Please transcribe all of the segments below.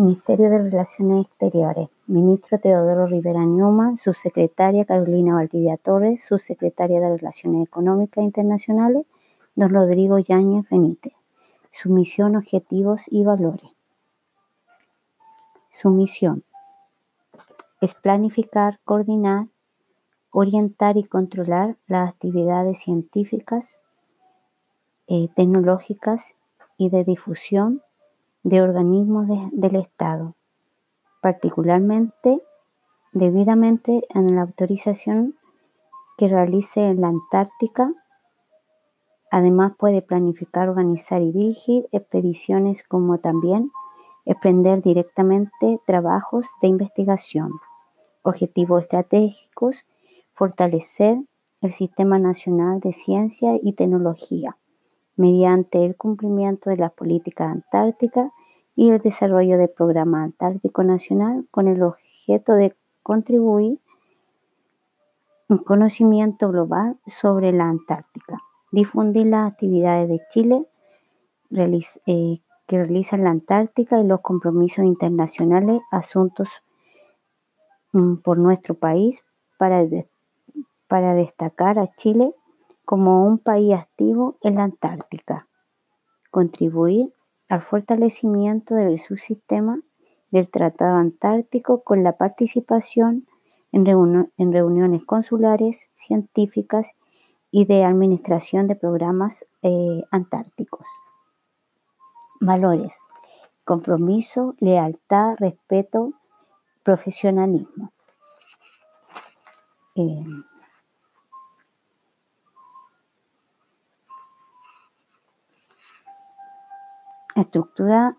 Ministerio de Relaciones Exteriores. Ministro Teodoro Rivera Newman, subsecretaria Carolina Valdivia Torres, subsecretaria de Relaciones Económicas Internacionales, don Rodrigo Yáñez Benítez. Su misión, objetivos y valores. Su misión es planificar, coordinar, orientar y controlar las actividades científicas, eh, tecnológicas y de difusión de organismos del Estado, particularmente debidamente en la autorización que realice en la Antártica. Además puede planificar, organizar y dirigir expediciones como también emprender directamente trabajos de investigación. Objetivos estratégicos, fortalecer el Sistema Nacional de Ciencia y Tecnología mediante el cumplimiento de las políticas antárticas y el desarrollo del Programa Antártico Nacional con el objeto de contribuir un conocimiento global sobre la Antártica, difundir las actividades de Chile eh, que realiza la Antártica y los compromisos internacionales, asuntos mm, por nuestro país para, para destacar a Chile como un país activo en la Antártica, contribuir al fortalecimiento del subsistema del Tratado Antártico con la participación en, reuniones consulares, científicas y de administración de programas eh, antárticos. Valores. Compromiso, lealtad, respeto, profesionalismo. Eh, estructura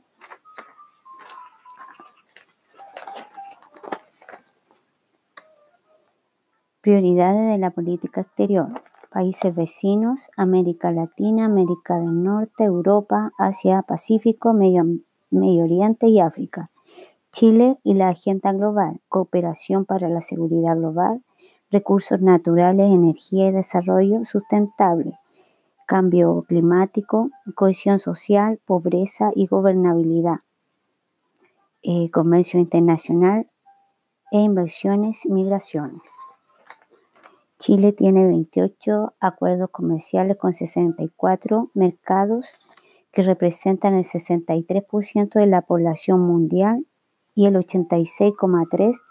prioridades de la política exterior. Países vecinos, América Latina, América del Norte, Europa, Asia, Pacífico, Medio, Medio Oriente y África. Chile y la agenda global, cooperación para la seguridad global, recursos naturales, energía y desarrollo sustentable, cambio climático, cohesión social, pobreza y gobernabilidad, eh, comercio internacional e inversiones, migraciones. Chile tiene 28 acuerdos comerciales con 64 mercados que representan el 63% de la población mundial y el 86,3%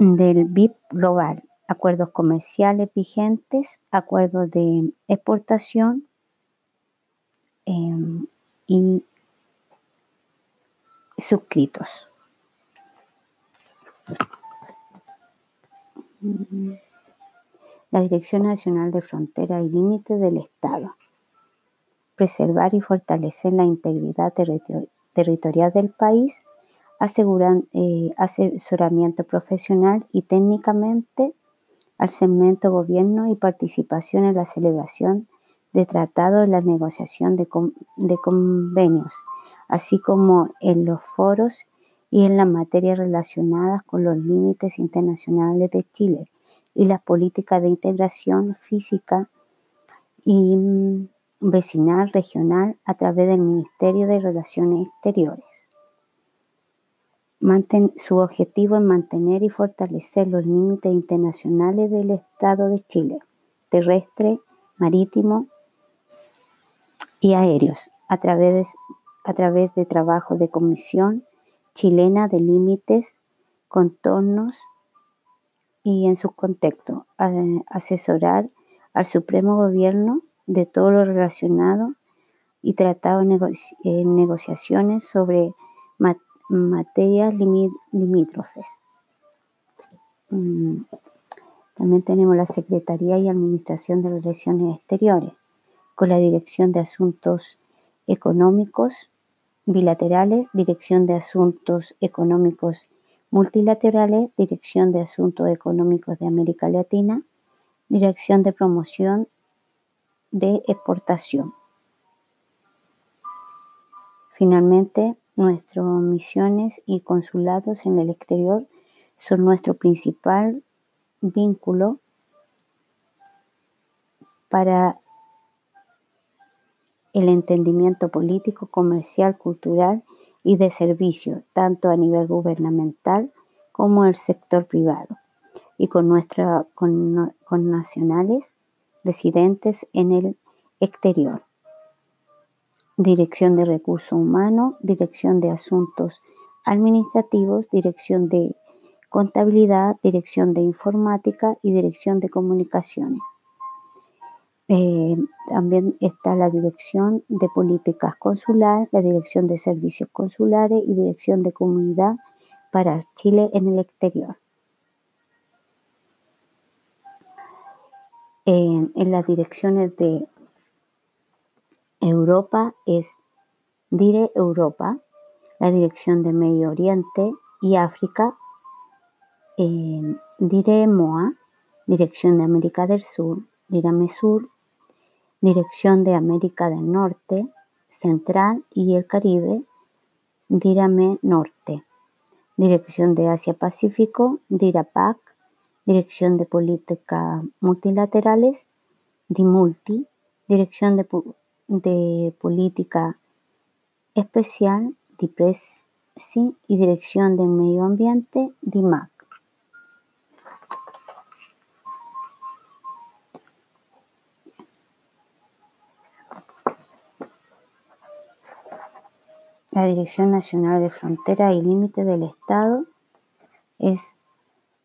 del BIP global acuerdos comerciales vigentes, acuerdos de exportación em, y suscritos. La Dirección Nacional de Frontera y Límites del Estado. Preservar y fortalecer la integridad territorial del país, aseguran eh, asesoramiento profesional y técnicamente al segmento gobierno y participación en la celebración de tratados y la negociación de, convenios, así como en los foros y en las materias relacionadas con los límites internacionales de Chile y las políticas de integración física y mm, vecinal regional a través del Ministerio de Relaciones Exteriores su objetivo es mantener y fortalecer los límites internacionales del Estado de Chile, terrestre, marítimo y aéreos, a través, a través de trabajo de Comisión Chilena de Límites, Contornos y en su contexto, asesorar al Supremo Gobierno de todo lo relacionado y tratado en negociaciones sobre materias limítrofes. Mm, también tenemos la Secretaría y Administración de Relaciones Exteriores, con la Dirección de Asuntos Económicos Bilaterales, Dirección de Asuntos Económicos Multilaterales, Dirección de Asuntos Económicos de América Latina, Dirección de Promoción de Exportación. Finalmente, Nuestras misiones y consulados en el exterior son nuestro principal vínculo para el entendimiento político, comercial, cultural y de servicio, tanto a nivel gubernamental como el sector privado, y con nuestros nacionales residentes en el exterior. Dirección de Recursos Humanos, Dirección de Asuntos Administrativos, Dirección de Contabilidad, Dirección de Informática y Dirección de Comunicaciones. Eh, también está la Dirección de Políticas Consulares, la Dirección de Servicios Consulares y Dirección de Comunidad para Chile en el exterior. En, en las direcciones de Europa es Dire Europa, la Dirección de Medio Oriente y África, eh, Dire MOA, Dirección de América del Sur, Dirame Sur, Dirección de América del Norte, Central y el Caribe, Dirame Norte, Dirección de Asia Pacífico, DIRAPAC, Dirección de Política Multilaterales, DIMULTI, Dirección de, de Política Especial, DIPRESI y Dirección de Medio Ambiente, DIMAC. La Dirección Nacional de Frontera y Límite del Estado es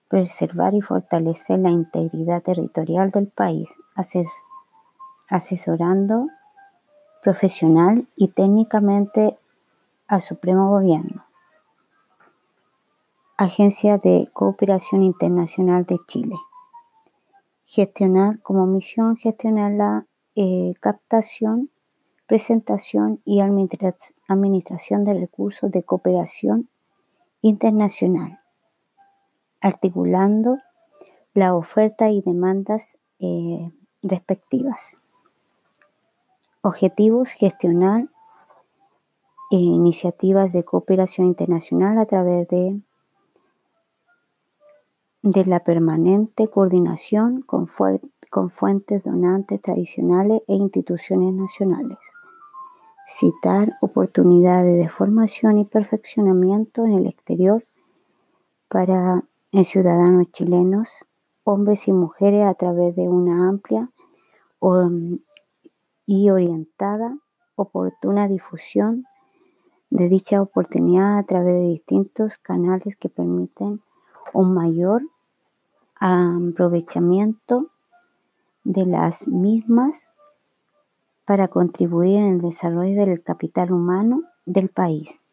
preservar y fortalecer la integridad territorial del país, asesorando profesional y técnicamente al Supremo Gobierno. Agencia de Cooperación Internacional de Chile. Gestionar como misión gestionar la eh, captación presentación y administración de recursos de cooperación internacional, articulando la oferta y demandas eh, respectivas. Objetivos, gestionar eh, iniciativas de cooperación internacional a través de, de la permanente coordinación con, con fuentes donantes tradicionales e instituciones nacionales. Citar oportunidades de formación y perfeccionamiento en el exterior para ciudadanos chilenos, hombres y mujeres a través de una amplia y orientada, oportuna difusión de dicha oportunidad a través de distintos canales que permiten un mayor aprovechamiento de las mismas para contribuir en el desarrollo del capital humano del país.